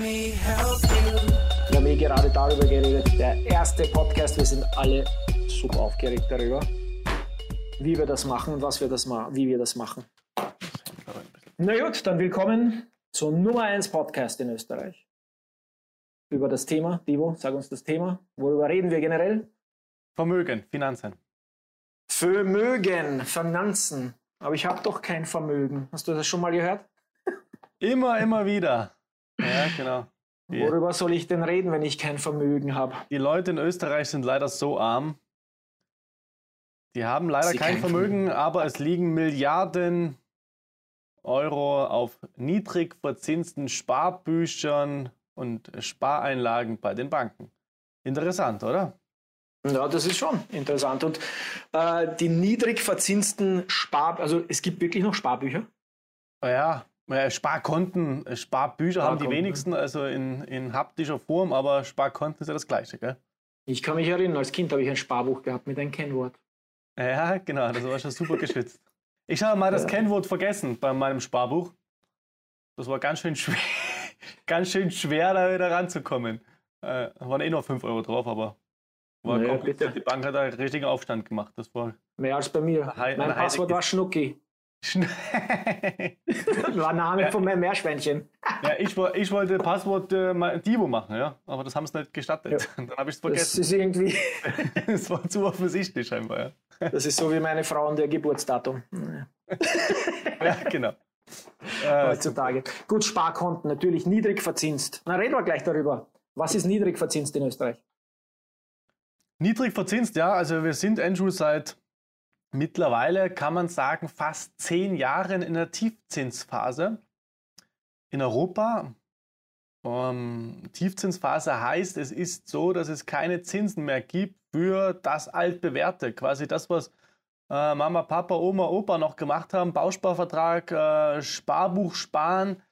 Wir haben eh gerade darüber geredet, der erste Podcast, wir sind alle super aufgeregt darüber, wie wir das machen und was wir das wie wir das machen. Na gut, dann willkommen zum Nummer 1 Podcast in Österreich. Über das Thema, Divo, sag uns das Thema. Worüber reden wir generell? Vermögen, Finanzen. Vermögen, Finanzen. Aber ich habe doch kein Vermögen. Hast du das schon mal gehört? Immer, immer wieder. Ja, genau. Die, Worüber soll ich denn reden, wenn ich kein Vermögen habe? Die Leute in Österreich sind leider so arm. Die haben leider Sie kein Vermögen, Vermögen, aber es liegen Milliarden Euro auf niedrig verzinsten Sparbüchern und Spareinlagen bei den Banken. Interessant, oder? Ja, das ist schon interessant. Und äh, die niedrig verzinsten Spar, also es gibt wirklich noch Sparbücher? Ja, Sparkonten, äh, Sparbücher haben die wenigsten, also in, in haptischer Form, aber Sparkonten ist ja das Gleiche, gell? Ich kann mich erinnern, als Kind habe ich ein Sparbuch gehabt mit einem Kennwort. Ja, genau, das war schon super geschützt. Ich habe mal das ja. Kennwort vergessen bei meinem Sparbuch. Das war ganz schön schwer, ganz schön schwer da wieder ranzukommen. Äh, waren eh noch 5 Euro drauf, aber war naja, kompliziert. Die Bank hat einen richtigen Aufstand gemacht. Das war Mehr als bei mir. Mein Passwort war Schnucki. War Name von meinem Meerschweinchen. ja, ich, ich wollte Passwort äh, Divo machen, ja, aber das haben sie nicht gestattet. Ja. Dann habe ich es vergessen. Das ist irgendwie. das war zu offensichtlich scheinbar, ja. Das ist so wie meine Frau und ihr Geburtsdatum. ja, genau. Heutzutage. Gut, Sparkonten, natürlich niedrig verzinst. Na, reden wir gleich darüber. Was ist niedrig verzinst in Österreich? Niedrig verzinst, ja. Also wir sind, Andrew, seit mittlerweile kann man sagen, fast zehn Jahren in der Tiefzinsphase. In Europa, ähm, Tiefzinsphase heißt, es ist so, dass es keine Zinsen mehr gibt für das altbewährte, quasi das, was äh, Mama, Papa, Oma, Opa noch gemacht haben, Bausparvertrag, äh, Sparbuch sparen,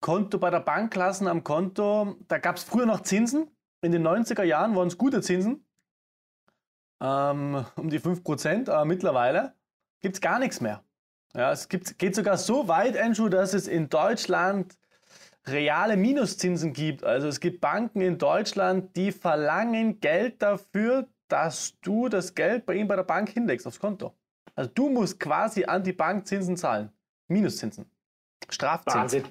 Konto bei der Bank lassen am Konto. Da gab es früher noch Zinsen. In den 90er Jahren waren es gute Zinsen ähm, um die 5%, aber mittlerweile gibt es gar nichts mehr. Ja, es gibt, geht sogar so weit, Andrew, dass es in Deutschland reale Minuszinsen gibt. Also es gibt Banken in Deutschland, die verlangen Geld dafür, dass du das Geld bei ihnen bei der Bank hinlegst aufs Konto. Also du musst quasi an die Bank Zinsen zahlen. Minuszinsen. Strafzinsen. Wahnsinn.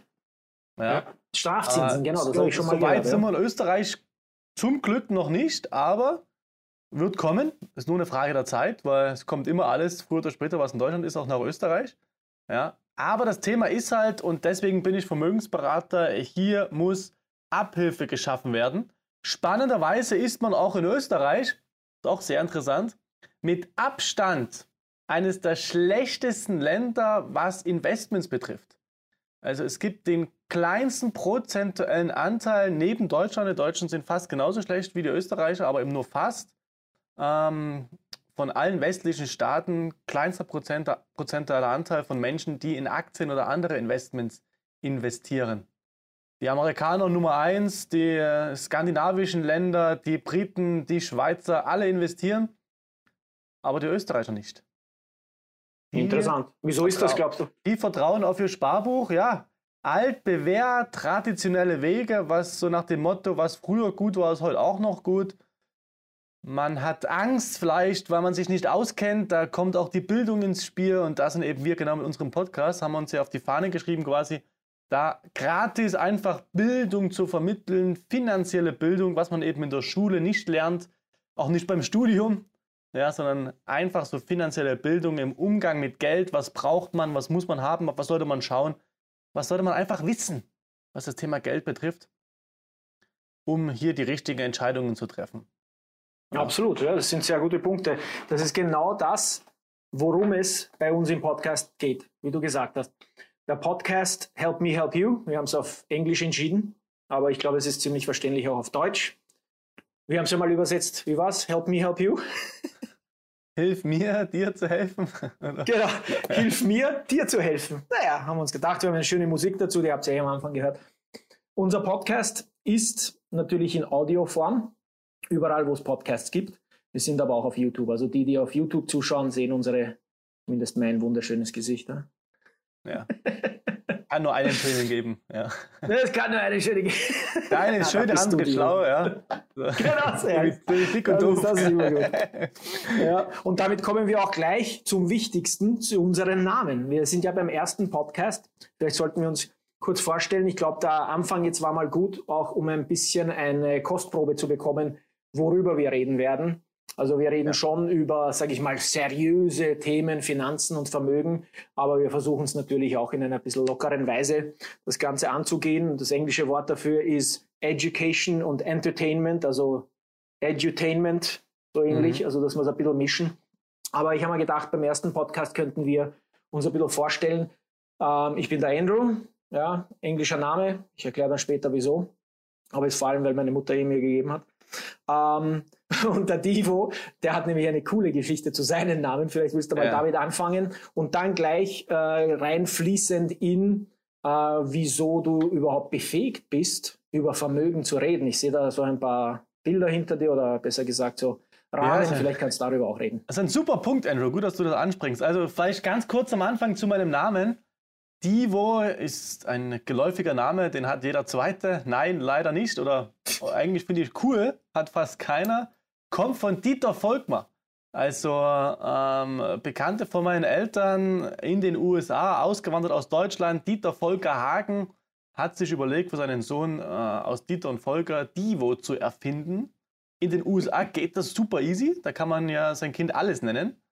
Ja. ja. Strafzinsen, genau, das so, habe ich schon mal so gehört. So weit sind wir in Österreich zum Glück noch nicht, aber wird kommen. Ist nur eine Frage der Zeit, weil es kommt immer alles, früher oder später, was in Deutschland ist, auch nach Österreich. Ja. Aber das Thema ist halt, und deswegen bin ich Vermögensberater, hier muss Abhilfe geschaffen werden. Spannenderweise ist man auch in Österreich, ist auch sehr interessant, mit Abstand eines der schlechtesten Länder, was Investments betrifft. Also es gibt den kleinsten prozentuellen Anteil neben Deutschland. Die Deutschen sind fast genauso schlecht wie die Österreicher, aber eben nur fast ähm, von allen westlichen Staaten kleinster prozentualer Anteil von Menschen, die in Aktien oder andere Investments investieren. Die Amerikaner Nummer eins, die äh, skandinavischen Länder, die Briten, die Schweizer, alle investieren, aber die Österreicher nicht. Interessant. Wieso ist das, glaubst du? Die vertrauen auf ihr Sparbuch, ja. Altbewährt, traditionelle Wege, was so nach dem Motto, was früher gut war, ist heute auch noch gut. Man hat Angst vielleicht, weil man sich nicht auskennt. Da kommt auch die Bildung ins Spiel und da sind eben wir genau mit unserem Podcast, haben wir uns ja auf die Fahne geschrieben quasi, da gratis einfach Bildung zu vermitteln, finanzielle Bildung, was man eben in der Schule nicht lernt, auch nicht beim Studium, ja, sondern einfach so finanzielle Bildung im Umgang mit Geld. Was braucht man, was muss man haben, was sollte man schauen, was sollte man einfach wissen, was das Thema Geld betrifft, um hier die richtigen Entscheidungen zu treffen. Absolut, ja, das sind sehr gute Punkte. Das ist genau das, worum es bei uns im Podcast geht, wie du gesagt hast. Der Podcast Help Me Help You, wir haben es auf Englisch entschieden, aber ich glaube, es ist ziemlich verständlich auch auf Deutsch. Wir haben es ja mal übersetzt. Wie war's? Help Me Help You? Hilf mir, dir zu helfen. genau, hilf mir, dir zu helfen. Naja, haben wir uns gedacht, wir haben eine schöne Musik dazu, die habt ihr ja am Anfang gehört. Unser Podcast ist natürlich in Audioform überall, wo es Podcasts gibt. Wir sind aber auch auf YouTube. Also die, die auf YouTube zuschauen, sehen unsere, zumindest mein wunderschönes Gesicht. Ja. kann nur einen schönen geben. Ja. Es kann nur einen schönen geben. Der eine ist schön, der andere schlau, ja. So. Genau, sehr dick und doof. Das ist immer gut. Ja, und damit kommen wir auch gleich zum Wichtigsten, zu unseren Namen. Wir sind ja beim ersten Podcast. Vielleicht sollten wir uns kurz vorstellen. Ich glaube, der Anfang jetzt war mal gut, auch um ein bisschen eine Kostprobe zu bekommen, worüber wir reden werden. Also wir reden ja. schon über, sage ich mal, seriöse Themen, Finanzen und Vermögen, aber wir versuchen es natürlich auch in einer bisschen lockeren Weise das Ganze anzugehen. Das englische Wort dafür ist Education und Entertainment, also Edutainment, so ähnlich, mhm. also dass wir es ein bisschen mischen. Aber ich habe mir gedacht, beim ersten Podcast könnten wir uns ein bisschen vorstellen. Ähm, ich bin der Andrew, ja, englischer Name. Ich erkläre dann später wieso. Aber es vor allem, weil meine Mutter ihn mir gegeben hat. Ähm, und der Divo, der hat nämlich eine coole Geschichte zu seinen Namen. Vielleicht willst du mal ja. damit anfangen und dann gleich äh, reinfließend in, äh, wieso du überhaupt befähigt bist, über Vermögen zu reden. Ich sehe da so ein paar Bilder hinter dir oder besser gesagt so Rahmen. Ja, vielleicht kannst du darüber auch reden. Das ist ein super Punkt, Andrew. Gut, dass du das ansprichst. Also vielleicht ganz kurz am Anfang zu meinem Namen. Divo ist ein geläufiger Name, den hat jeder Zweite. Nein, leider nicht. Oder eigentlich finde ich cool, hat fast keiner. Kommt von Dieter Volkmar. Also ähm, Bekannte von meinen Eltern in den USA, ausgewandert aus Deutschland. Dieter Volker Hagen hat sich überlegt, für seinen Sohn äh, aus Dieter und Volker Divo zu erfinden. In den USA geht das super easy. Da kann man ja sein Kind alles nennen.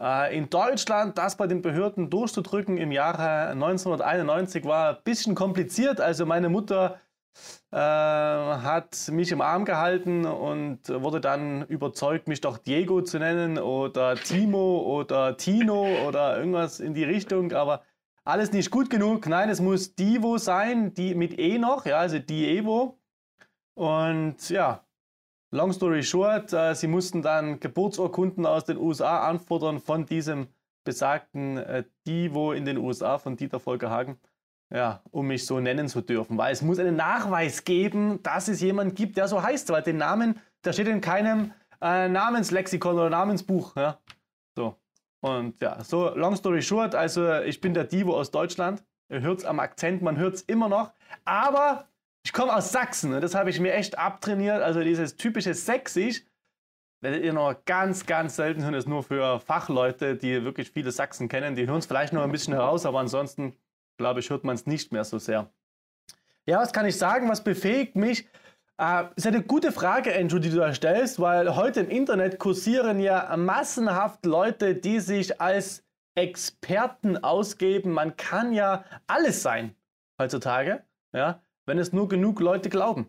Äh, in Deutschland das bei den Behörden durchzudrücken im Jahre 1991 war ein bisschen kompliziert. Also meine Mutter äh, hat mich im Arm gehalten und wurde dann überzeugt, mich doch Diego zu nennen oder Timo oder Tino oder irgendwas in die Richtung. Aber alles nicht gut genug. Nein, es muss Divo sein, die mit E noch, ja, also Diego. Und ja, Long story short, äh, sie mussten dann Geburtsurkunden aus den USA anfordern von diesem besagten äh, Divo in den USA von Dieter Volker Hagen, ja, um mich so nennen zu dürfen. Weil es muss einen Nachweis geben, dass es jemanden gibt, der so heißt, weil den Namen, der steht in keinem äh, Namenslexikon oder Namensbuch. Ja. So. Und ja, so long story short, also ich bin der Divo aus Deutschland. Ihr hört es am Akzent, man hört es immer noch. Aber ich komme aus Sachsen und das habe ich mir echt abtrainiert. Also dieses typische Sächsisch werdet ihr noch ganz, ganz selten hören. Das ist nur für Fachleute, die wirklich viele Sachsen kennen. Die hören es vielleicht noch ein bisschen heraus, aber ansonsten, glaube ich, hört man es nicht mehr so sehr. Ja, was kann ich sagen? Was befähigt mich? Äh, ist eine gute Frage, Andrew, die du da stellst, weil heute im Internet kursieren ja massenhaft Leute, die sich als Experten ausgeben. Man kann ja alles sein heutzutage. Ja, wenn es nur genug Leute glauben.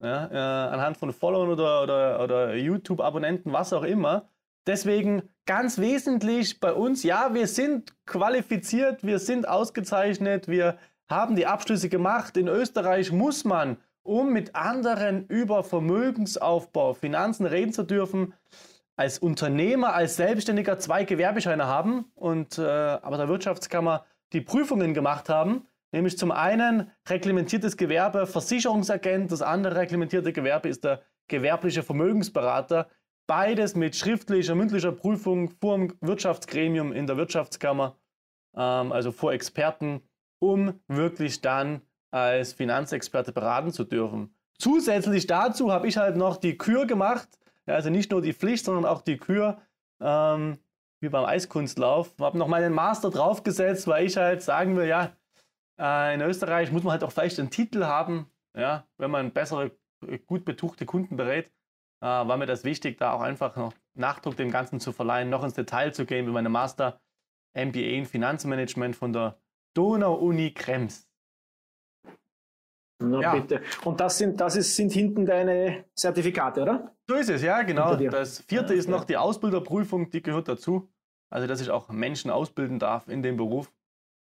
Ja, äh, anhand von Followern oder, oder, oder YouTube-Abonnenten, was auch immer. Deswegen ganz wesentlich bei uns, ja, wir sind qualifiziert, wir sind ausgezeichnet, wir haben die Abschlüsse gemacht. In Österreich muss man, um mit anderen über Vermögensaufbau, Finanzen reden zu dürfen, als Unternehmer, als Selbstständiger zwei Gewerbescheine haben und äh, aber der Wirtschaftskammer die Prüfungen gemacht haben Nämlich zum einen reglementiertes Gewerbe Versicherungsagent, das andere reglementierte Gewerbe ist der gewerbliche Vermögensberater. Beides mit schriftlicher, mündlicher Prüfung vor dem Wirtschaftsgremium in der Wirtschaftskammer, ähm, also vor Experten, um wirklich dann als Finanzexperte beraten zu dürfen. Zusätzlich dazu habe ich halt noch die Kür gemacht, also nicht nur die Pflicht, sondern auch die Kür, ähm, wie beim Eiskunstlauf. Habe noch meinen Master draufgesetzt, weil ich halt sagen will, ja, äh, in Österreich muss man halt auch vielleicht einen Titel haben, ja, wenn man bessere, gut betuchte Kunden berät. Äh, war mir das wichtig, da auch einfach noch Nachdruck dem Ganzen zu verleihen, noch ins Detail zu gehen mit meinem Master MBA in Finanzmanagement von der Donau-Uni Krems. Na ja. bitte. Und das sind, das ist, sind hinten deine Zertifikate, oder? So ist es, ja, genau. Das vierte ja, ist noch die Ausbilderprüfung, die gehört dazu. Also, dass ich auch Menschen ausbilden darf in dem Beruf.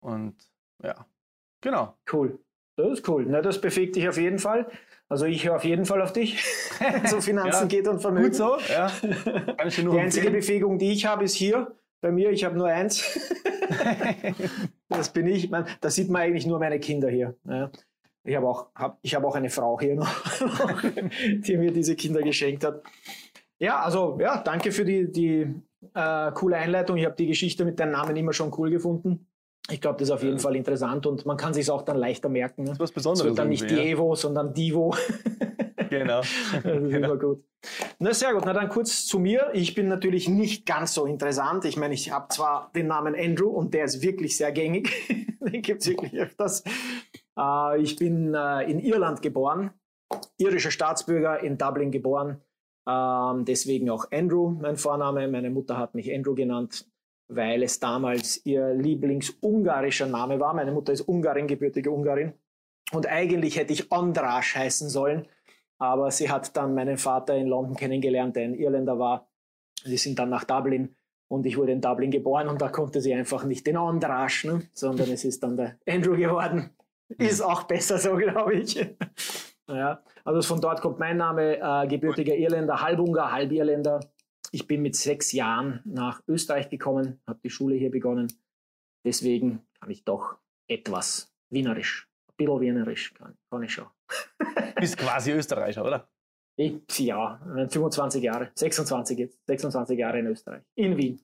Und ja, Genau. Cool. Das ist cool. Na, das befähigt dich auf jeden Fall. Also ich höre auf jeden Fall auf dich, so Finanzen ja, geht und Vermögen. Gut so, ja. die einzige Befähigung, die ich habe, ist hier. Bei mir, ich habe nur eins. das bin ich. Man, da sieht man eigentlich nur meine Kinder hier. Ja. Ich habe auch, hab, hab auch eine Frau hier noch, die mir diese Kinder geschenkt hat. Ja, also ja, danke für die, die äh, coole Einleitung. Ich habe die Geschichte mit deinem Namen immer schon cool gefunden. Ich glaube, das ist auf jeden ja. Fall interessant und man kann sich auch dann leichter merken. Ne? Das ist was Besonderes. Es wird dann nicht Dievo, ja. sondern Divo. genau. das ist genau. immer gut. Na sehr gut, na dann kurz zu mir. Ich bin natürlich nicht ganz so interessant. Ich meine, ich habe zwar den Namen Andrew und der ist wirklich sehr gängig. den gibt es wirklich öfters. Äh, ich bin äh, in Irland geboren, irischer Staatsbürger, in Dublin geboren. Ähm, deswegen auch Andrew, mein Vorname. Meine Mutter hat mich Andrew genannt, weil es damals ihr Lieblingsungarischer Name war. Meine Mutter ist Ungarin, gebürtige Ungarin. Und eigentlich hätte ich Andras heißen sollen, aber sie hat dann meinen Vater in London kennengelernt, der ein Irländer war. Sie sind dann nach Dublin und ich wurde in Dublin geboren und da konnte sie einfach nicht den Andras, ne? sondern es ist dann der Andrew geworden. Ist auch besser so, glaube ich. Ja, also von dort kommt mein Name, äh, gebürtiger Irländer, Halbunger, Halbirländer. Ich bin mit sechs Jahren nach Österreich gekommen, habe die Schule hier begonnen. Deswegen kann ich doch etwas Wienerisch, ein bisschen Wienerisch kann, kann ich schon. Bist quasi Österreicher, oder? Ich, ja, 25 Jahre, 26 jetzt, 26 Jahre in Österreich, in Wien.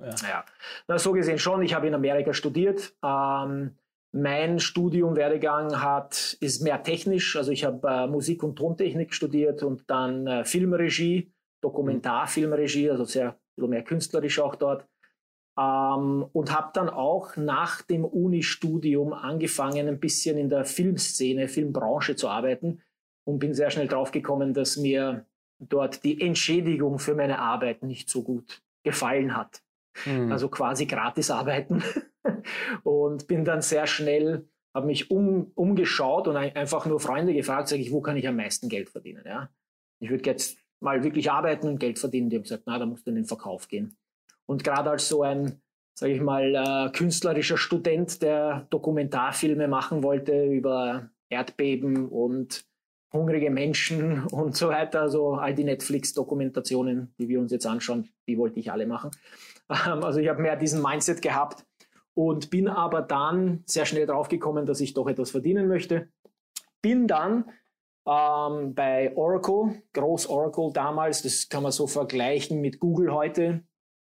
Ja. ja. Na, so gesehen schon. Ich habe in Amerika studiert. Ähm, mein Studium, Werdegang hat, ist mehr technisch. Also ich habe äh, Musik- und Tontechnik studiert und dann äh, Filmregie, Dokumentarfilmregie, also sehr mehr künstlerisch auch dort. Ähm, und habe dann auch nach dem Uni-Studium angefangen, ein bisschen in der Filmszene, Filmbranche zu arbeiten und bin sehr schnell draufgekommen, dass mir dort die Entschädigung für meine Arbeit nicht so gut gefallen hat. Mhm. Also quasi gratis arbeiten. und bin dann sehr schnell, habe mich um, umgeschaut und einfach nur Freunde gefragt, sage ich, wo kann ich am meisten Geld verdienen? Ja? Ich würde jetzt mal wirklich arbeiten und Geld verdienen. Die haben gesagt, na, da musst du in den Verkauf gehen. Und gerade als so ein, sage ich mal, äh, künstlerischer Student, der Dokumentarfilme machen wollte über Erdbeben und hungrige Menschen und so weiter, also all die Netflix-Dokumentationen, die wir uns jetzt anschauen, die wollte ich alle machen. Ähm, also ich habe mehr diesen Mindset gehabt, und bin aber dann sehr schnell draufgekommen, dass ich doch etwas verdienen möchte. Bin dann ähm, bei Oracle, Groß Oracle damals, das kann man so vergleichen mit Google heute,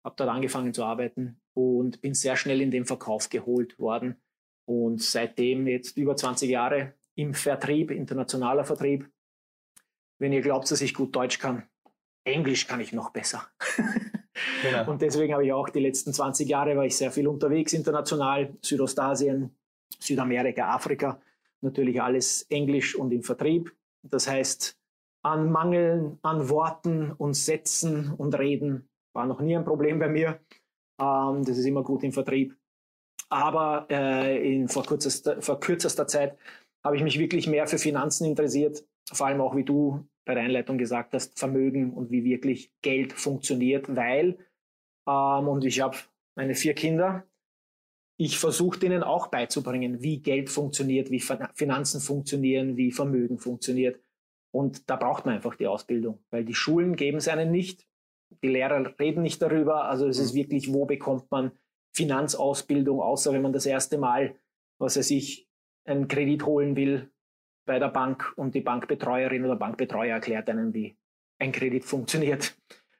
habe dort angefangen zu arbeiten und bin sehr schnell in den Verkauf geholt worden und seitdem jetzt über 20 Jahre im Vertrieb, internationaler Vertrieb. Wenn ihr glaubt, dass ich gut Deutsch kann, Englisch kann ich noch besser. Genau. Und deswegen habe ich auch die letzten 20 Jahre war ich sehr viel unterwegs international, Südostasien, Südamerika, Afrika, natürlich alles Englisch und im Vertrieb. Das heißt, an Mangeln an Worten und Sätzen und Reden war noch nie ein Problem bei mir. Ähm, das ist immer gut im Vertrieb. Aber äh, in, vor, kürzester, vor kürzester Zeit habe ich mich wirklich mehr für Finanzen interessiert, vor allem auch wie du bei der Einleitung gesagt hast, Vermögen und wie wirklich Geld funktioniert, weil, ähm, und ich habe meine vier Kinder, ich versuche denen auch beizubringen, wie Geld funktioniert, wie Finanzen funktionieren, wie Vermögen funktioniert. Und da braucht man einfach die Ausbildung, weil die Schulen geben es einen nicht, die Lehrer reden nicht darüber. Also es ist mhm. wirklich, wo bekommt man Finanzausbildung, außer wenn man das erste Mal, was weiß ich, einen Kredit holen will bei der Bank und die Bankbetreuerin oder Bankbetreuer erklärt einem, wie ein Kredit funktioniert.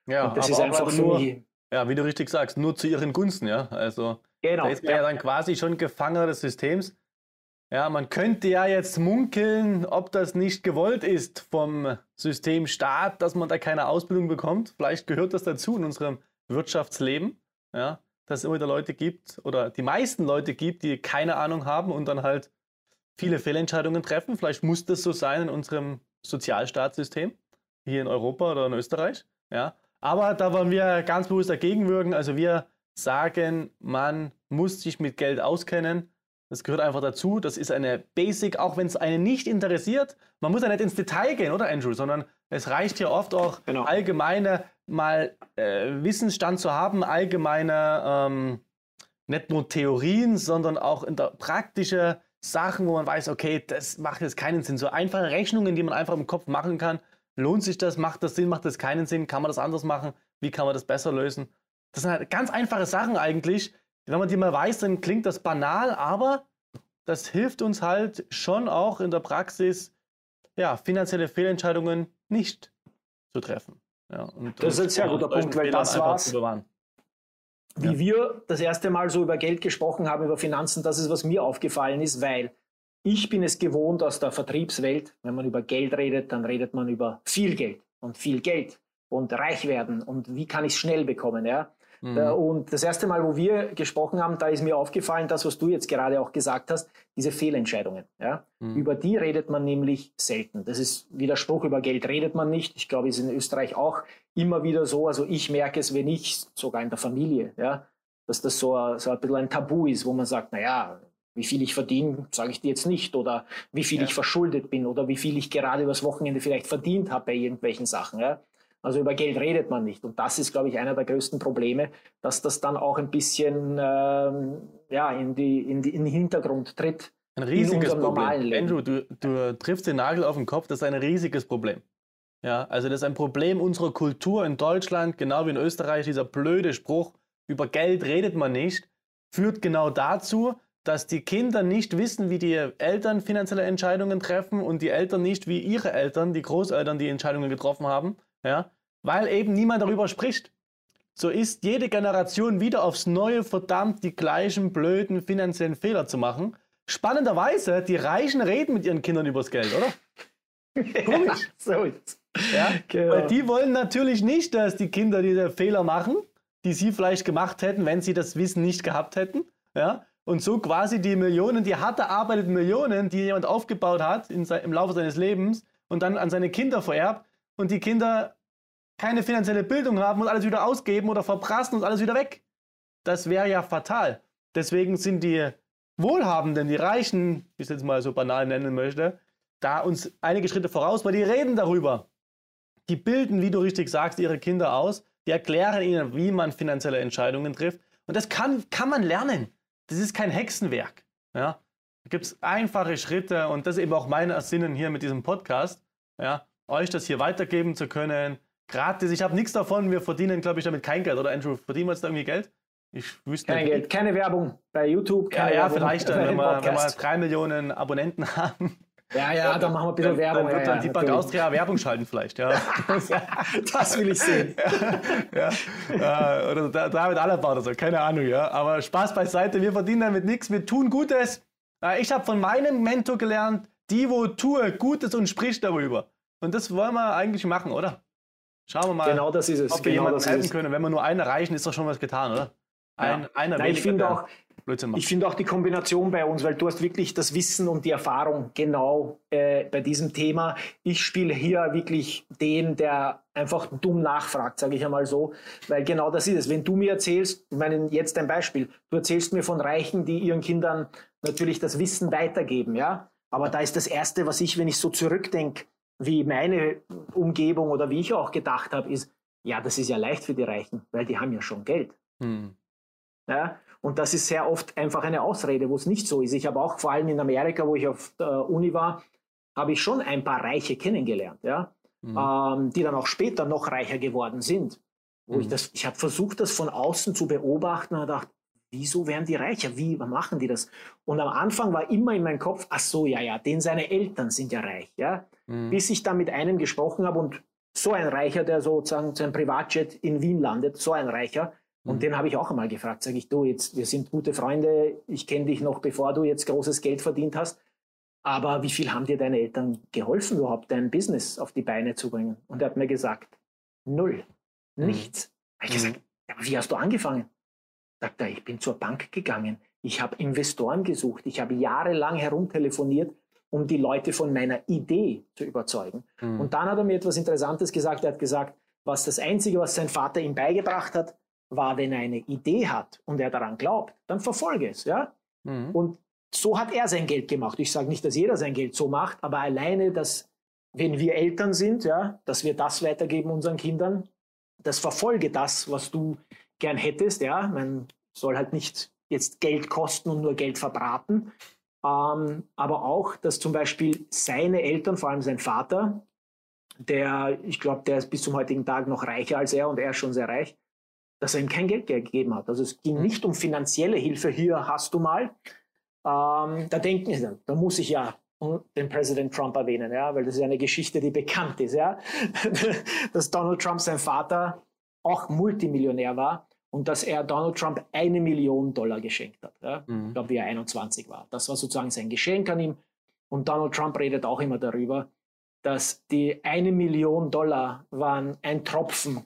Ja, und das ist einfach nur, ja, wie du richtig sagst, nur zu ihren Gunsten, ja. Also genau, da ist man ja. ja dann quasi schon Gefangener des Systems. Ja, man könnte ja jetzt munkeln, ob das nicht gewollt ist vom System Staat, dass man da keine Ausbildung bekommt. Vielleicht gehört das dazu in unserem Wirtschaftsleben, ja, dass es immer wieder Leute gibt oder die meisten Leute gibt, die keine Ahnung haben und dann halt viele Fehlentscheidungen treffen. Vielleicht muss das so sein in unserem Sozialstaatssystem hier in Europa oder in Österreich. Ja. Aber da wollen wir ganz bewusst dagegen wirken. Also wir sagen, man muss sich mit Geld auskennen. Das gehört einfach dazu. Das ist eine Basic, auch wenn es einen nicht interessiert. Man muss ja nicht ins Detail gehen, oder Andrew? Sondern es reicht hier oft auch genau. allgemeine mal äh, Wissensstand zu haben, allgemeine ähm, nicht nur Theorien, sondern auch in der praktische Sachen, wo man weiß, okay, das macht jetzt keinen Sinn. So einfache Rechnungen, die man einfach im Kopf machen kann. Lohnt sich das? Macht das Sinn? Macht das keinen Sinn? Kann man das anders machen? Wie kann man das besser lösen? Das sind halt ganz einfache Sachen eigentlich. Wenn man die mal weiß, dann klingt das banal, aber das hilft uns halt schon auch in der Praxis, ja, finanzielle Fehlentscheidungen nicht zu treffen. Ja, und, das ist ein sehr guter Punkt, weil das war's. wie ja. wir das erste Mal so über Geld gesprochen haben, über Finanzen, das ist, was mir aufgefallen ist, weil ich bin es gewohnt aus der Vertriebswelt, wenn man über Geld redet, dann redet man über viel Geld und viel Geld und reich werden und wie kann ich es schnell bekommen, ja. Mhm. Äh, und das erste Mal, wo wir gesprochen haben, da ist mir aufgefallen, das, was du jetzt gerade auch gesagt hast, diese Fehlentscheidungen. Ja? Mhm. Über die redet man nämlich selten. Das ist Widerspruch, über Geld redet man nicht. Ich glaube, es ist in Österreich auch immer wieder so. Also ich merke es, wenn ich, sogar in der Familie, ja, dass das so, so ein bisschen ein Tabu ist, wo man sagt, naja, wie viel ich verdiene, sage ich dir jetzt nicht. Oder wie viel ja. ich verschuldet bin oder wie viel ich gerade übers Wochenende vielleicht verdient habe bei irgendwelchen Sachen. Ja? Also über Geld redet man nicht. Und das ist, glaube ich, einer der größten Probleme, dass das dann auch ein bisschen ähm, ja, in, die, in, die, in den Hintergrund tritt. Ein riesiges Problem. Andrew, du, du triffst den Nagel auf den Kopf, das ist ein riesiges Problem. Ja, also das ist ein Problem unserer Kultur in Deutschland, genau wie in Österreich, dieser blöde Spruch, über Geld redet man nicht, führt genau dazu, dass die Kinder nicht wissen, wie die Eltern finanzielle Entscheidungen treffen und die Eltern nicht, wie ihre Eltern, die Großeltern, die Entscheidungen getroffen haben. Ja? Weil eben niemand darüber spricht. So ist jede Generation wieder aufs Neue verdammt, die gleichen blöden finanziellen Fehler zu machen. Spannenderweise, die Reichen reden mit ihren Kindern übers Geld, oder? Komisch. so ist ja? Genau. Weil die wollen natürlich nicht, dass die Kinder diese Fehler machen, die sie vielleicht gemacht hätten, wenn sie das Wissen nicht gehabt hätten. Ja? Und so quasi die Millionen, die hart erarbeiteten Millionen, die jemand aufgebaut hat im Laufe seines Lebens und dann an seine Kinder vererbt. Und die Kinder keine finanzielle Bildung haben und alles wieder ausgeben oder verprassen und alles wieder weg. Das wäre ja fatal. Deswegen sind die Wohlhabenden, die Reichen, wie ich es jetzt mal so banal nennen möchte, da uns einige Schritte voraus, weil die reden darüber. Die bilden, wie du richtig sagst, ihre Kinder aus. Die erklären ihnen, wie man finanzielle Entscheidungen trifft. Und das kann, kann man lernen. Das ist kein Hexenwerk. Ja? Da gibt es einfache Schritte und das ist eben auch mein Ersinnen hier mit diesem Podcast. Ja? Euch das hier weitergeben zu können, gratis. Ich habe nichts davon. Wir verdienen, glaube ich, damit kein Geld. Oder Andrew, verdienen wir jetzt da irgendwie Geld? Ich wüsste Kein nicht. Geld, keine Werbung bei YouTube. ja, ja, vielleicht dann, wenn wir, wenn wir drei Millionen Abonnenten haben. Ja, ja, dann machen wir ein bisschen Werbung. Dann wird dann die Bank Austria Werbung schalten vielleicht, ja. das will ich sehen. ja, ja. Oder David Alaba oder so, keine Ahnung, ja. Aber Spaß beiseite, wir verdienen damit nichts, wir tun Gutes. Ich habe von meinem Mentor gelernt, die wo tue Gutes und spricht darüber. Und das wollen wir eigentlich machen, oder? Schauen wir mal, genau das ist es. ob wir genau jemanden helfen können. Wenn wir nur einen erreichen, ist doch schon was getan, oder? Ein, ja. einer Nein, ich finde auch, ich finde auch die Kombination bei uns, weil du hast wirklich das Wissen und die Erfahrung genau äh, bei diesem Thema. Ich spiele hier wirklich den, der einfach dumm nachfragt, sage ich einmal so, weil genau das ist es. Wenn du mir erzählst, ich meine jetzt ein Beispiel, du erzählst mir von Reichen, die ihren Kindern natürlich das Wissen weitergeben, ja, aber da ist das Erste, was ich, wenn ich so zurückdenke, wie meine Umgebung oder wie ich auch gedacht habe, ist, ja, das ist ja leicht für die Reichen, weil die haben ja schon Geld. Hm. Ja, und das ist sehr oft einfach eine Ausrede, wo es nicht so ist. Ich habe auch vor allem in Amerika, wo ich auf der Uni war, habe ich schon ein paar Reiche kennengelernt, ja, hm. ähm, die dann auch später noch reicher geworden sind. Wo hm. ich das, ich habe versucht, das von außen zu beobachten und gedacht, wieso werden die reicher? Wie machen die das? Und am Anfang war immer in meinem Kopf, ach so, ja, ja, denn seine Eltern sind ja reich, ja. Mhm. Bis ich dann mit einem gesprochen habe und so ein Reicher, der sozusagen sein Privatjet in Wien landet, so ein Reicher. Und mhm. den habe ich auch einmal gefragt, sage ich, du, jetzt, wir sind gute Freunde, ich kenne dich noch, bevor du jetzt großes Geld verdient hast. Aber wie viel haben dir deine Eltern geholfen, überhaupt dein Business auf die Beine zu bringen? Und er hat mir gesagt, null, mhm. nichts. Mhm. Habe ich gesagt, ja, wie hast du angefangen? Sagt er, ich bin zur Bank gegangen, ich habe Investoren gesucht, ich habe jahrelang herumtelefoniert, um die Leute von meiner Idee zu überzeugen. Mhm. Und dann hat er mir etwas Interessantes gesagt. Er hat gesagt, was das Einzige, was sein Vater ihm beigebracht hat, war, wenn er eine Idee hat und er daran glaubt, dann verfolge es. Ja? Mhm. Und so hat er sein Geld gemacht. Ich sage nicht, dass jeder sein Geld so macht, aber alleine, dass wenn wir Eltern sind, ja, dass wir das weitergeben unseren Kindern, das verfolge das, was du gern hättest. Ja, man soll halt nicht jetzt Geld kosten und nur Geld verbraten. Ähm, aber auch, dass zum Beispiel seine Eltern, vor allem sein Vater, der, ich glaube, der ist bis zum heutigen Tag noch reicher als er und er ist schon sehr reich, dass er ihm kein Geld gegeben hat. Also es ging nicht um finanzielle Hilfe, hier hast du mal. Ähm, da denken sie, da muss ich ja den Präsident Trump erwähnen, ja, weil das ist eine Geschichte, die bekannt ist, ja, dass Donald Trump sein Vater auch Multimillionär war und dass er Donald Trump eine Million Dollar geschenkt hat. Ja? Mhm. Ich glaube, wie er 21 war. Das war sozusagen sein Geschenk an ihm. Und Donald Trump redet auch immer darüber, dass die eine Million Dollar waren ein Tropfen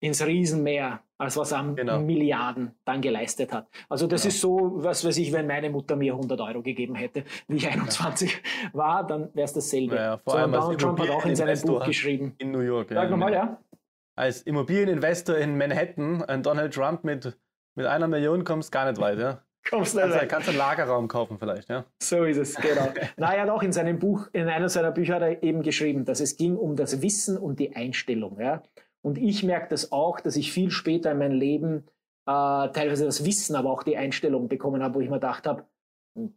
ins Riesenmeer, als was er genau. Milliarden dann geleistet hat. Also das genau. ist so, was weiß ich, wenn meine Mutter mir 100 Euro gegeben hätte, wie ich 21 ja. war, dann wäre es dasselbe. Ja, vor so, allem Donald Trump hat auch in seinem Buch geschrieben. In New York. Sag ja, nochmal, ja. Als Immobilieninvestor in Manhattan, ein Donald Trump mit, mit einer Million kommst gar nicht weit, ja. Kommst nicht also, kannst einen Lagerraum kaufen vielleicht, ja? So ist es, genau. naja, doch, in seinem Buch, in einer seiner Bücher hat er eben geschrieben, dass es ging um das Wissen und die Einstellung, ja. Und ich merke das auch, dass ich viel später in meinem Leben äh, teilweise das Wissen, aber auch die Einstellung bekommen habe, wo ich mir gedacht habe,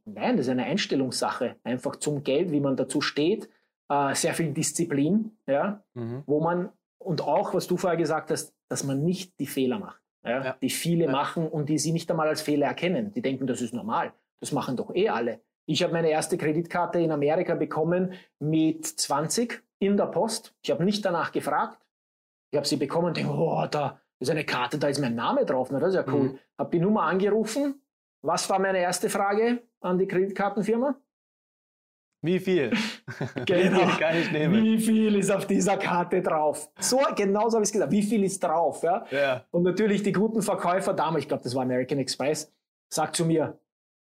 nein, das ist eine Einstellungssache. Einfach zum Geld, wie man dazu steht, äh, sehr viel Disziplin, ja, mhm. wo man, und auch, was du vorher gesagt hast, dass man nicht die Fehler macht, ja, ja. die viele ja. machen und die sie nicht einmal als Fehler erkennen. Die denken, das ist normal. Das machen doch eh alle. Ich habe meine erste Kreditkarte in Amerika bekommen mit 20 in der Post. Ich habe nicht danach gefragt. Ich habe sie bekommen und denke, oh, da ist eine Karte, da ist mein Name drauf. Na, das ist ja cool. Mhm. Habe die Nummer angerufen. Was war meine erste Frage an die Kreditkartenfirma? Wie viel? genau. Wie viel ist auf dieser Karte drauf? So, genauso habe ich es gesagt. Wie viel ist drauf? Ja? ja. Und natürlich die guten Verkäufer damals, ich glaube, das war American Express, sagt zu mir,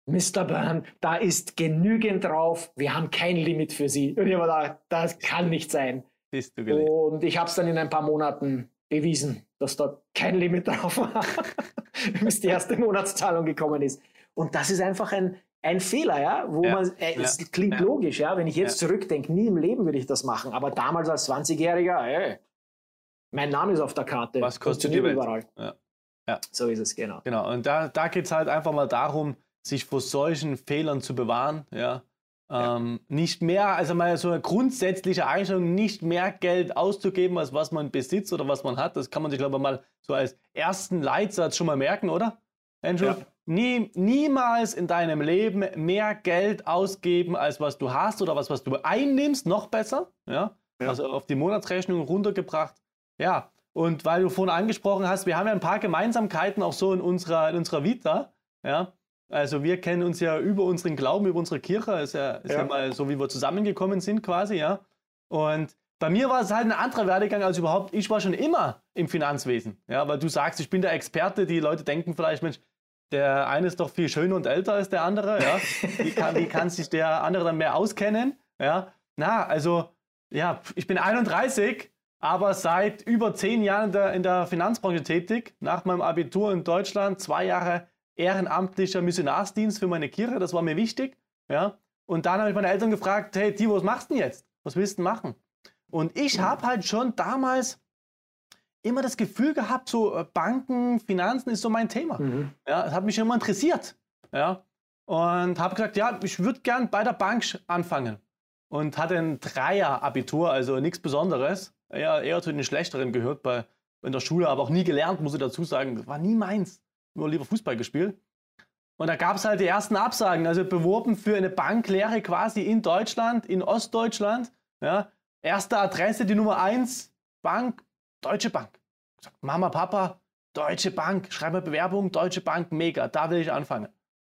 Mr. Byrne, da ist genügend drauf. Wir haben kein Limit für Sie. Und ich habe gedacht, das kann nicht sein. Bist du gelegt. Und ich habe es dann in ein paar Monaten bewiesen, dass da kein Limit drauf war, bis die erste Monatszahlung gekommen ist. Und das ist einfach ein, ein Fehler, ja, wo ja, man, äh, es klingt ja. logisch, ja, wenn ich jetzt ja. zurückdenke, nie im Leben würde ich das machen, aber damals als 20-Jähriger, ey, mein Name ist auf der Karte, was kostet die überall. Ja. ja. So ist es, genau. Genau, und da, da geht es halt einfach mal darum, sich vor solchen Fehlern zu bewahren, ja, ähm, nicht mehr, also mal so eine grundsätzliche Einstellung, nicht mehr Geld auszugeben, als was man besitzt oder was man hat. Das kann man sich, glaube ich, mal so als ersten Leitsatz schon mal merken, oder? Andrew? Nie, niemals in deinem Leben mehr Geld ausgeben, als was du hast oder was, was du einnimmst, noch besser. Ja? ja. Also auf die Monatsrechnung runtergebracht. Ja, und weil du vorhin angesprochen hast, wir haben ja ein paar Gemeinsamkeiten auch so in unserer, in unserer Vita. Ja? Also wir kennen uns ja über unseren Glauben, über unsere Kirche, ist ja, ist ja. ja mal so, wie wir zusammengekommen sind quasi, ja. Und bei mir war es halt ein anderer Werdegang als überhaupt. Ich war schon immer im Finanzwesen, ja, weil du sagst, ich bin der Experte. Die Leute denken vielleicht, Mensch, der eine ist doch viel schöner und älter als der andere, ja. Wie kann, wie kann sich der andere dann mehr auskennen, ja? Na, also, ja, ich bin 31, aber seit über zehn Jahren in der, in der Finanzbranche tätig. Nach meinem Abitur in Deutschland zwei Jahre ehrenamtlicher Missionarsdienst für meine Kirche, das war mir wichtig. Ja? Und dann habe ich meine Eltern gefragt, hey, Timo, was machst du denn jetzt? Was willst du machen? Und ich habe halt schon damals immer das Gefühl gehabt, so äh, Banken, Finanzen ist so mein Thema. Mhm. Ja, das hat mich immer interessiert. Ja? Und habe gesagt, ja, ich würde gern bei der Bank anfangen. Und hatte ein Dreier-Abitur, also nichts Besonderes. Eher, eher zu den Schlechteren gehört bei, in der Schule, aber auch nie gelernt, muss ich dazu sagen. Das war nie meins nur lieber Fußball gespielt. Und da gab es halt die ersten Absagen, also beworben für eine Banklehre quasi in Deutschland, in Ostdeutschland. Ja. Erste Adresse, die Nummer 1, Bank, Deutsche Bank. Gesagt, Mama, Papa, Deutsche Bank, schreibe Bewerbung, Deutsche Bank, mega, da will ich anfangen.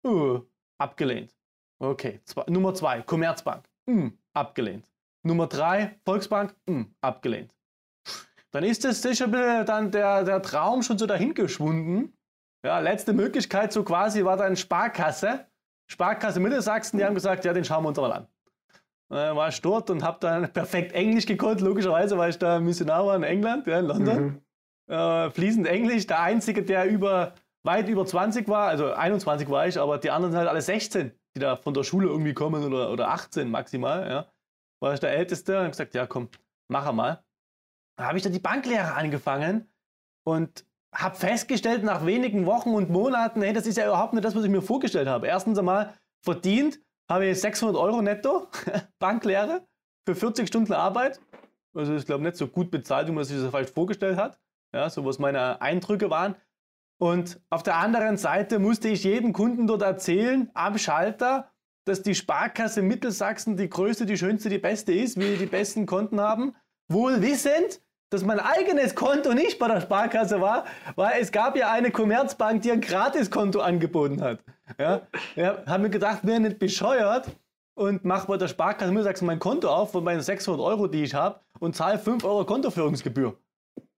Uh, abgelehnt. Okay, zwei, Nummer 2, Commerzbank, mm, abgelehnt. Nummer 3, Volksbank, mm, abgelehnt. Dann ist es sicher dann der, der Traum schon so dahingeschwunden. Ja, letzte Möglichkeit so quasi war dann Sparkasse. Sparkasse Mittelsachsen, die haben gesagt, ja, den schauen wir uns mal an. Dann war ich dort und habe dann perfekt Englisch gekonnt, logischerweise, weil ich da Missionar war in England, ja, in London. Mhm. Äh, fließend Englisch, der Einzige, der über, weit über 20 war, also 21 war ich, aber die anderen sind halt alle 16, die da von der Schule irgendwie kommen oder, oder 18 maximal, ja. War ich der Älteste und habe gesagt, ja komm, mach mal. Da habe ich dann die Banklehre angefangen und habe festgestellt nach wenigen Wochen und Monaten, hey, das ist ja überhaupt nicht das, was ich mir vorgestellt habe. Erstens einmal verdient habe ich 600 Euro netto, Banklehre, für 40 Stunden Arbeit. Also ich glaube nicht so gut bezahlt, wie man sich das vielleicht vorgestellt hat. Ja, so was meine Eindrücke waren. Und auf der anderen Seite musste ich jedem Kunden dort erzählen, am Schalter, dass die Sparkasse Mittelsachsen die größte, die schönste, die beste ist, wie die besten Konten haben. Wohl wissend, dass mein eigenes Konto nicht bei der Sparkasse war, weil es gab ja eine Commerzbank, die ein Gratiskonto angeboten hat. Ja, ja haben wir gedacht, wir sind nicht bescheuert und mach bei der Sparkasse mir sagst mein Konto auf von meinen 600 Euro, die ich habe und zahle 5 Euro Kontoführungsgebühr.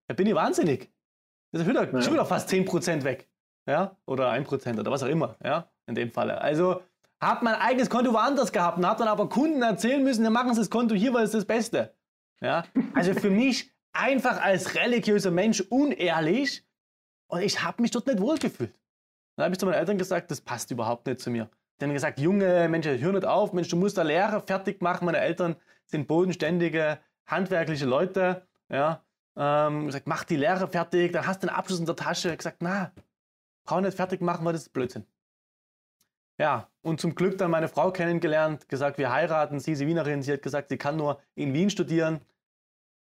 Da bin ich wahnsinnig. Das ist wieder, ja. schon wieder fast 10% weg. Ja, oder 1% oder was auch immer, ja, in dem Falle. Also, hab mein eigenes Konto woanders gehabt und hab dann aber Kunden erzählen müssen, dann machen sie das Konto hier, weil es das Beste. Ja, also für mich einfach als religiöser Mensch unehrlich und ich habe mich dort nicht wohlgefühlt. Dann habe ich zu meinen Eltern gesagt, das passt überhaupt nicht zu mir. Die haben gesagt, Junge, Mensch, hör nicht auf, Mensch, du musst da Lehre fertig machen. Meine Eltern sind bodenständige, handwerkliche Leute. Ja, ähm, gesagt, mach die Lehre fertig, dann hast du einen Abschluss in der Tasche. Ich gesagt, na, brauch nicht fertig machen, weil das ist Blödsinn. Ja, und zum Glück dann meine Frau kennengelernt, gesagt, wir heiraten, sie ist Wienerin, sie hat gesagt, sie kann nur in Wien studieren.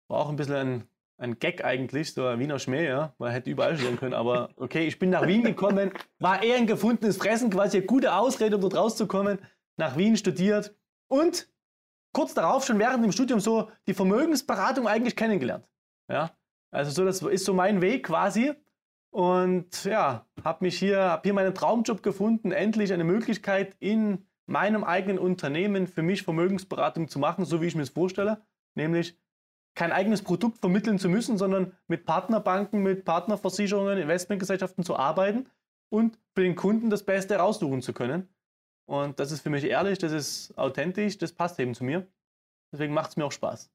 War auch ein bisschen ein ein Gag eigentlich, so ein Wiener Schmäh, ja. Man hätte überall stehen können, aber okay, ich bin nach Wien gekommen, war eher ein gefundenes Fressen, quasi eine gute Ausrede, um dort rauszukommen, nach Wien studiert und kurz darauf schon während dem Studium so die Vermögensberatung eigentlich kennengelernt. Ja, also so, das ist so mein Weg quasi. Und ja, habe mich hier, habe hier meinen Traumjob gefunden, endlich eine Möglichkeit in meinem eigenen Unternehmen für mich Vermögensberatung zu machen, so wie ich mir es vorstelle, nämlich kein eigenes Produkt vermitteln zu müssen, sondern mit Partnerbanken, mit Partnerversicherungen, Investmentgesellschaften zu arbeiten und für den Kunden das Beste raussuchen zu können. Und das ist für mich ehrlich, das ist authentisch, das passt eben zu mir. Deswegen macht es mir auch Spaß.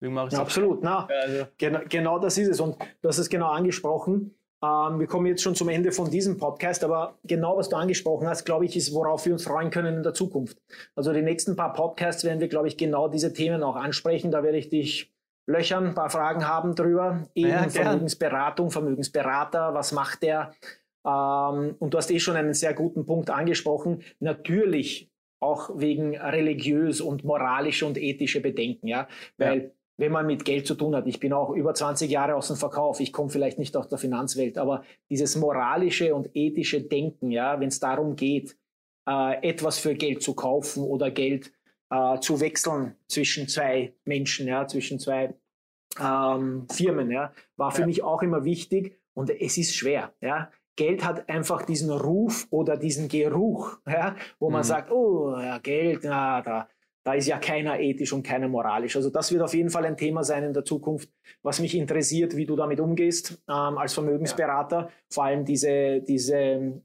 Ja, absolut, na, also. genau, genau das ist es. Und du hast es genau angesprochen. Ähm, wir kommen jetzt schon zum Ende von diesem Podcast, aber genau was du angesprochen hast, glaube ich, ist, worauf wir uns freuen können in der Zukunft. Also die nächsten paar Podcasts werden wir, glaube ich, genau diese Themen auch ansprechen. Da werde ich dich löchern, ein paar Fragen haben drüber. Eben ja, Vermögensberatung, Vermögensberater, was macht der? Ähm, und du hast eh schon einen sehr guten Punkt angesprochen. Natürlich auch wegen religiös und moralische und ethische Bedenken, ja, weil ja. wenn man mit Geld zu tun hat, ich bin auch über 20 Jahre aus dem Verkauf, ich komme vielleicht nicht aus der Finanzwelt, aber dieses moralische und ethische Denken, ja, wenn es darum geht, äh, etwas für Geld zu kaufen oder Geld äh, zu wechseln zwischen zwei Menschen, ja, zwischen zwei ähm, Firmen, ja, war für ja. mich auch immer wichtig und es ist schwer, ja. Geld hat einfach diesen Ruf oder diesen Geruch, ja, wo man mhm. sagt, oh, ja, Geld, na, da, da ist ja keiner ethisch und keiner moralisch. Also das wird auf jeden Fall ein Thema sein in der Zukunft, was mich interessiert, wie du damit umgehst ähm, als Vermögensberater. Ja. Vor allem diese, diese,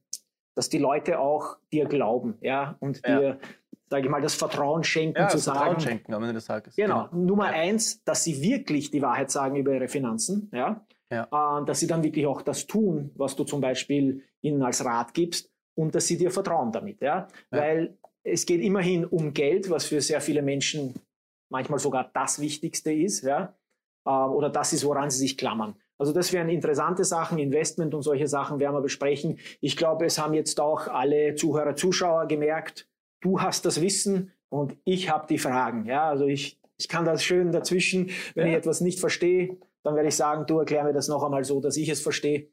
dass die Leute auch dir glauben, ja, und ja. dir sage ich mal, das Vertrauen schenken ja, zu das sagen. Vertrauen schenken am Ende des Tages. Genau. genau. Nummer ja. eins, dass sie wirklich die Wahrheit sagen über ihre Finanzen, ja. ja. Äh, dass sie dann wirklich auch das tun, was du zum Beispiel ihnen als Rat gibst und dass sie dir vertrauen damit, ja. Weil es geht immerhin um Geld, was für sehr viele Menschen manchmal sogar das Wichtigste ist, ja. Äh, oder das ist, woran sie sich klammern. Also das wären interessante Sachen, Investment und solche Sachen werden wir besprechen. Ich glaube, es haben jetzt auch alle Zuhörer, Zuschauer gemerkt, du hast das Wissen und ich habe die Fragen. Ja, also ich, ich kann das schön dazwischen, wenn ja. ich etwas nicht verstehe, dann werde ich sagen, du erklär mir das noch einmal so, dass ich es verstehe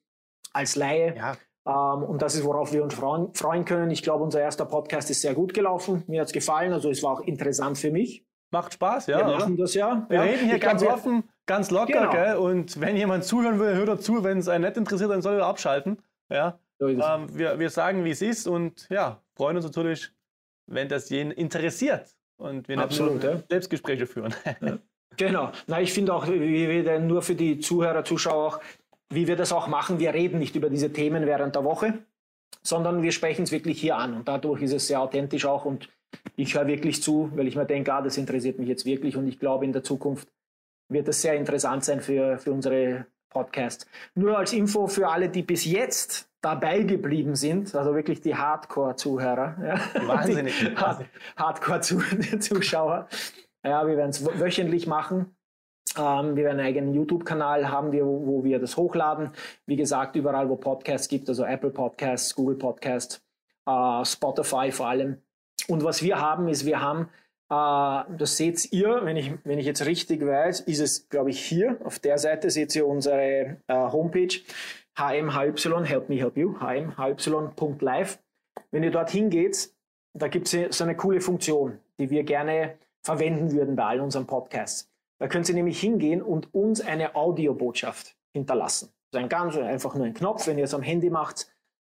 als Laie. Ja. Ähm, und das ist, worauf wir uns freuen, freuen können. Ich glaube, unser erster Podcast ist sehr gut gelaufen. Mir hat es gefallen, also es war auch interessant für mich. Macht Spaß, ja. Wir machen das ja. Wir ja. reden hier ich ganz offen, ganz locker, genau. gell? Und wenn jemand zuhören will, hört er zu. Wenn es einen nicht interessiert, dann soll er abschalten. Ja. So ähm, wir, wir sagen, wie es ist und ja, freuen uns natürlich wenn das jeden interessiert und wir Absolut, ja. Selbstgespräche führen. Ja. Genau. Na, ich finde auch, wie wir denn nur für die Zuhörer, Zuschauer auch, wie wir das auch machen, wir reden nicht über diese Themen während der Woche, sondern wir sprechen es wirklich hier an und dadurch ist es sehr authentisch auch und ich höre wirklich zu, weil ich mir denke, ah, das interessiert mich jetzt wirklich und ich glaube, in der Zukunft wird das sehr interessant sein für, für unsere Podcasts. Nur als Info für alle, die bis jetzt dabei geblieben sind, also wirklich die Hardcore-Zuhörer. Ja. Wahnsinnig. Hardcore-Zuschauer. Ja, wir werden es wöchentlich machen. Ähm, wir werden einen eigenen YouTube-Kanal haben, wir, wo wir das hochladen. Wie gesagt, überall, wo Podcasts gibt, also Apple Podcasts, Google Podcasts, äh, Spotify vor allem. Und was wir haben, ist, wir haben, äh, das seht ihr, wenn ich, wenn ich jetzt richtig weiß, ist es, glaube ich, hier auf der Seite seht ihr unsere äh, Homepage HMHY, Help Me Help You, hmhy.live. Wenn ihr dorthin geht, da gibt es so eine coole Funktion, die wir gerne verwenden würden bei all unseren Podcasts. Da können Sie nämlich hingehen und uns eine Audiobotschaft hinterlassen. Ist ein ganz einfach nur ein Knopf. Wenn ihr es am Handy macht,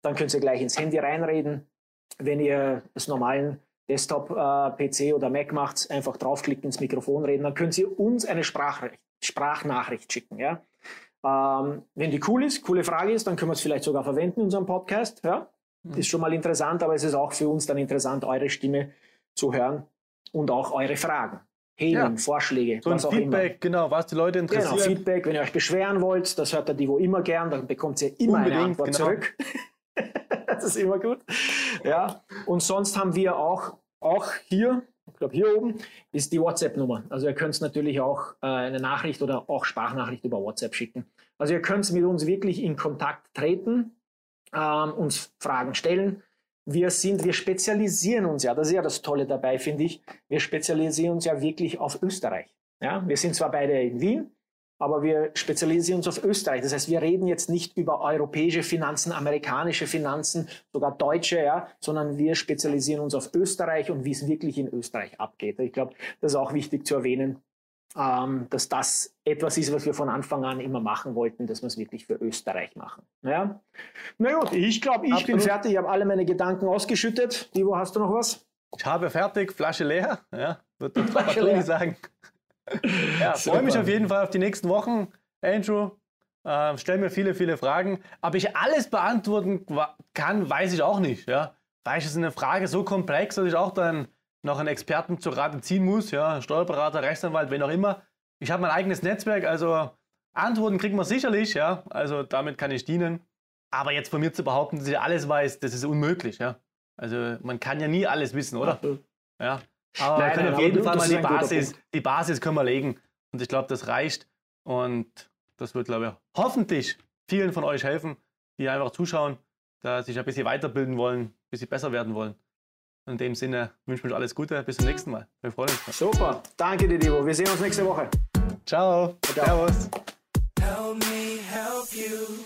dann könnt ihr gleich ins Handy reinreden. Wenn ihr das normalen Desktop-PC äh, oder Mac macht, einfach draufklicken, ins Mikrofon reden, dann könnt ihr uns eine Sprachnachricht schicken. Ja? Ähm, wenn die cool ist, coole Frage ist, dann können wir es vielleicht sogar verwenden in unserem Podcast. Ja? Mhm. Ist schon mal interessant, aber es ist auch für uns dann interessant, eure Stimme zu hören und auch eure Fragen. Themen, ja. Vorschläge, so was auch Feedback, immer. genau, was die Leute genau, interessiert. Genau, Feedback, wenn ihr euch beschweren wollt, das hört der Divo immer gern, dann bekommt ihr immer Unbedingt, eine Antwort genau. zurück. das ist immer gut. Ja, und sonst haben wir auch, auch hier, ich glaube hier oben, ist die WhatsApp-Nummer. Also ihr könnt natürlich auch äh, eine Nachricht oder auch Sprachnachricht über WhatsApp schicken. Also ihr könnt mit uns wirklich in Kontakt treten, ähm, uns Fragen stellen wir sind, wir spezialisieren uns ja, das ist ja das Tolle dabei, finde ich. Wir spezialisieren uns ja wirklich auf Österreich. Ja, wir sind zwar beide in Wien, aber wir spezialisieren uns auf Österreich. Das heißt, wir reden jetzt nicht über europäische Finanzen, amerikanische Finanzen, sogar deutsche, ja, sondern wir spezialisieren uns auf Österreich und wie es wirklich in Österreich abgeht. Ich glaube, das ist auch wichtig zu erwähnen, ähm, dass das etwas ist, was wir von Anfang an immer machen wollten, dass wir es wirklich für Österreich machen. Ja? Na gut, ich glaube, ich Absolut. bin fertig. Ich habe alle meine Gedanken ausgeschüttet. Ivo, hast du noch was? Ich habe fertig, Flasche leer. Ja, wird der Flasche leer sagen. Ja, freue mich auf jeden Fall auf die nächsten Wochen, Andrew. Äh, stell mir viele, viele Fragen. Ob ich alles beantworten kann, weiß ich auch nicht. Ja? Weil es ist eine Frage so komplex, dass ich auch dann noch einen Experten zu Rate ziehen muss, ja, Steuerberater, Rechtsanwalt, wen auch immer. Ich habe mein eigenes Netzwerk, also Antworten kriegen wir sicherlich, ja, also damit kann ich dienen. Aber jetzt von mir zu behaupten, dass ich alles weiß, das ist unmöglich, ja. Also man kann ja nie alles wissen, oder? Ja. Aber nein, wir können nein, auf jeden Fall mal die Basis, die Basis können wir legen. Und ich glaube, das reicht. Und das wird, glaube ich, hoffentlich vielen von euch helfen, die einfach zuschauen, da sich ein bisschen weiterbilden wollen, ein bisschen besser werden wollen. In dem Sinne wünsche ich euch alles Gute. Bis zum nächsten Mal. Wir freuen uns. Super. Danke dir, Divo. Wir sehen uns nächste Woche. Ciao. Ciao. Servus. Help me help you.